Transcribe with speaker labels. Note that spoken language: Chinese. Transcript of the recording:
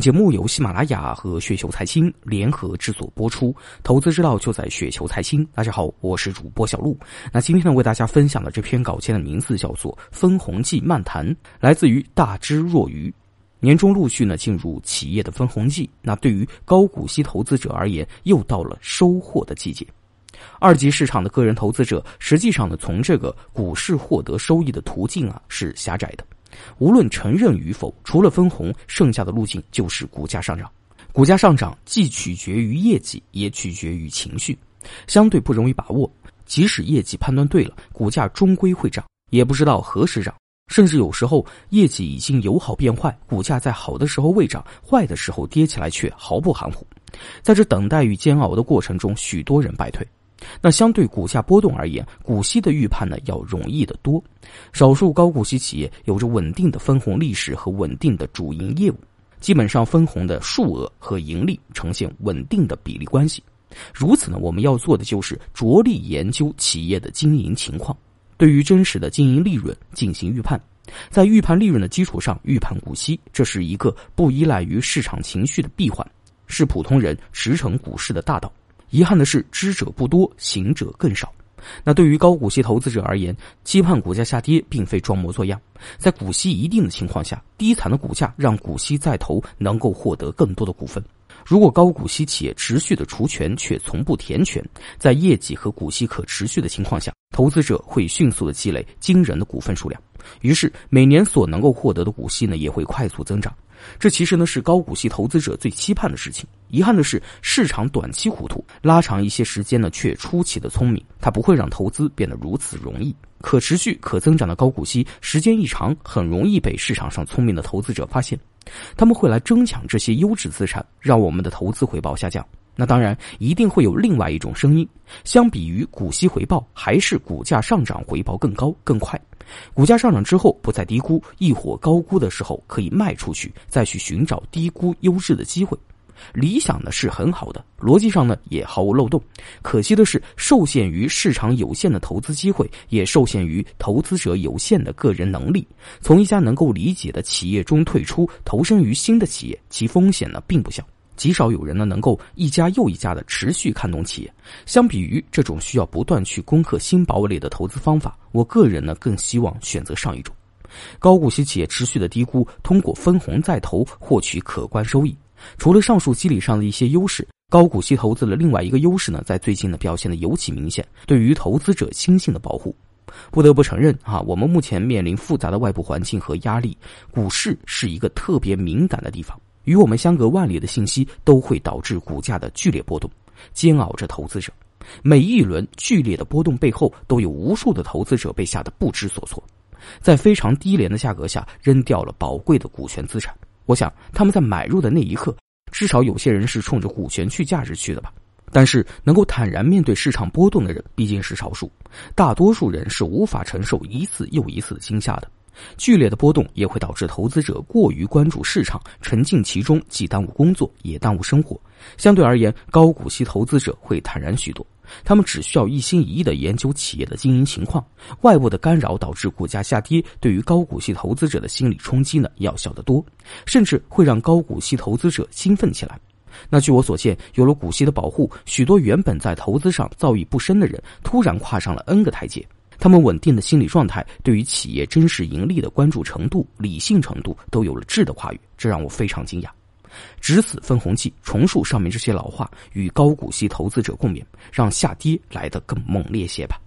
Speaker 1: 节目由喜马拉雅和雪球财经联合制作播出，投资之道就在雪球财经。大家好，我是主播小璐。那今天呢，为大家分享的这篇稿件的名字叫做《分红季漫谈》，来自于大智若愚。年终陆续呢进入企业的分红季，那对于高股息投资者而言，又到了收获的季节。二级市场的个人投资者，实际上呢，从这个股市获得收益的途径啊是狭窄的。无论承认与否，除了分红，剩下的路径就是股价上涨。股价上涨既取决于业绩，也取决于情绪，相对不容易把握。即使业绩判断对了，股价终归会涨，也不知道何时涨。甚至有时候业绩已经由好变坏，股价在好的时候未涨，坏的时候跌起来却毫不含糊。在这等待与煎熬的过程中，许多人败退。那相对股价波动而言，股息的预判呢要容易得多。少数高股息企业有着稳定的分红历史和稳定的主营业务，基本上分红的数额和盈利呈现稳定的比例关系。如此呢，我们要做的就是着力研究企业的经营情况，对于真实的经营利润进行预判，在预判利润的基础上预判股息，这是一个不依赖于市场情绪的闭环，是普通人驰骋股市的大道。遗憾的是，知者不多，行者更少。那对于高股息投资者而言，期盼股价下跌并非装模作样。在股息一定的情况下，低残的股价让股息再投能够获得更多的股份。如果高股息企业持续的除权却从不填权，在业绩和股息可持续的情况下，投资者会迅速的积累惊人的股份数量，于是每年所能够获得的股息呢也会快速增长。这其实呢是高股息投资者最期盼的事情。遗憾的是，市场短期糊涂，拉长一些时间呢却出奇的聪明。它不会让投资变得如此容易。可持续、可增长的高股息，时间一长，很容易被市场上聪明的投资者发现，他们会来争抢这些优质资产，让我们的投资回报下降。那当然，一定会有另外一种声音：相比于股息回报，还是股价上涨回报更高更快。股价上涨之后不再低估，一伙高估的时候可以卖出去，再去寻找低估优质的机会。理想呢是很好的，逻辑上呢也毫无漏洞。可惜的是，受限于市场有限的投资机会，也受限于投资者有限的个人能力，从一家能够理解的企业中退出，投身于新的企业，其风险呢并不小。极少有人呢能够一家又一家的持续看懂企业。相比于这种需要不断去攻克新堡垒的投资方法，我个人呢更希望选择上一种。高股息企业持续的低估，通过分红再投获取可观收益。除了上述机理上的一些优势，高股息投资的另外一个优势呢，在最近呢表现的尤其明显，对于投资者心性的保护。不得不承认啊，我们目前面临复杂的外部环境和压力，股市是一个特别敏感的地方。与我们相隔万里的信息都会导致股价的剧烈波动，煎熬着投资者。每一轮剧烈的波动背后，都有无数的投资者被吓得不知所措，在非常低廉的价格下扔掉了宝贵的股权资产。我想他们在买入的那一刻，至少有些人是冲着股权去价值去的吧。但是能够坦然面对市场波动的人毕竟是少数，大多数人是无法承受一次又一次的惊吓的。剧烈的波动也会导致投资者过于关注市场，沉浸其中，既耽误工作，也耽误生活。相对而言，高股息投资者会坦然许多，他们只需要一心一意的研究企业的经营情况。外部的干扰导致股价下跌，对于高股息投资者的心理冲击呢要小得多，甚至会让高股息投资者兴奋起来。那据我所见，有了股息的保护，许多原本在投资上造诣不深的人，突然跨上了 N 个台阶。他们稳定的心理状态，对于企业真实盈利的关注程度、理性程度都有了质的跨越，这让我非常惊讶。值此分红季，重述上面这些老话，与高股息投资者共勉，让下跌来得更猛烈些吧。